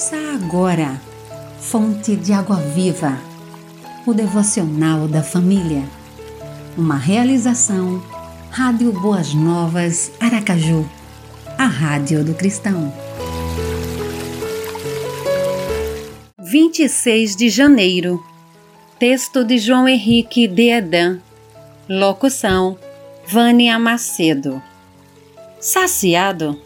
Ouça agora, Fonte de Água Viva, o devocional da família. Uma realização, Rádio Boas Novas, Aracaju, a Rádio do Cristão. 26 de janeiro. Texto de João Henrique de Edan. Locução: Vânia Macedo. Saciado?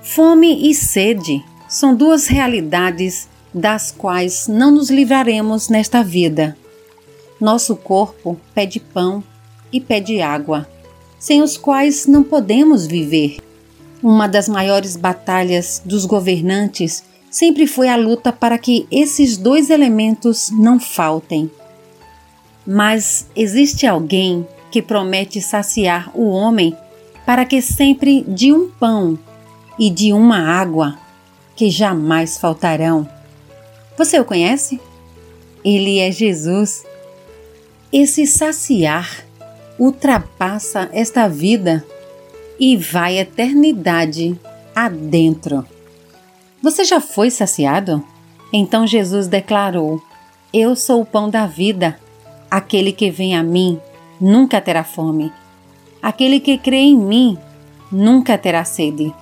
Fome e sede são duas realidades das quais não nos livraremos nesta vida. Nosso corpo pede pão e pede água, sem os quais não podemos viver. Uma das maiores batalhas dos governantes sempre foi a luta para que esses dois elementos não faltem. Mas existe alguém que promete saciar o homem para que sempre de um pão e de uma água que jamais faltarão. Você o conhece? Ele é Jesus. Esse saciar ultrapassa esta vida e vai eternidade adentro. Você já foi saciado? Então Jesus declarou: Eu sou o pão da vida. Aquele que vem a mim nunca terá fome. Aquele que crê em mim nunca terá sede.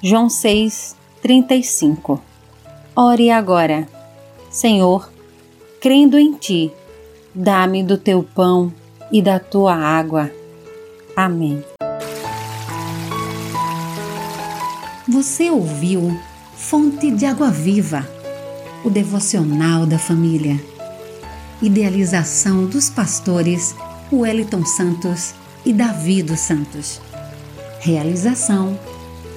João 6, 35 Ore agora. Senhor, crendo em Ti, dá-me do Teu pão e da Tua água. Amém. Você ouviu Fonte de Água Viva, o devocional da família. Idealização dos pastores Wellington Santos e Davi dos Santos. Realização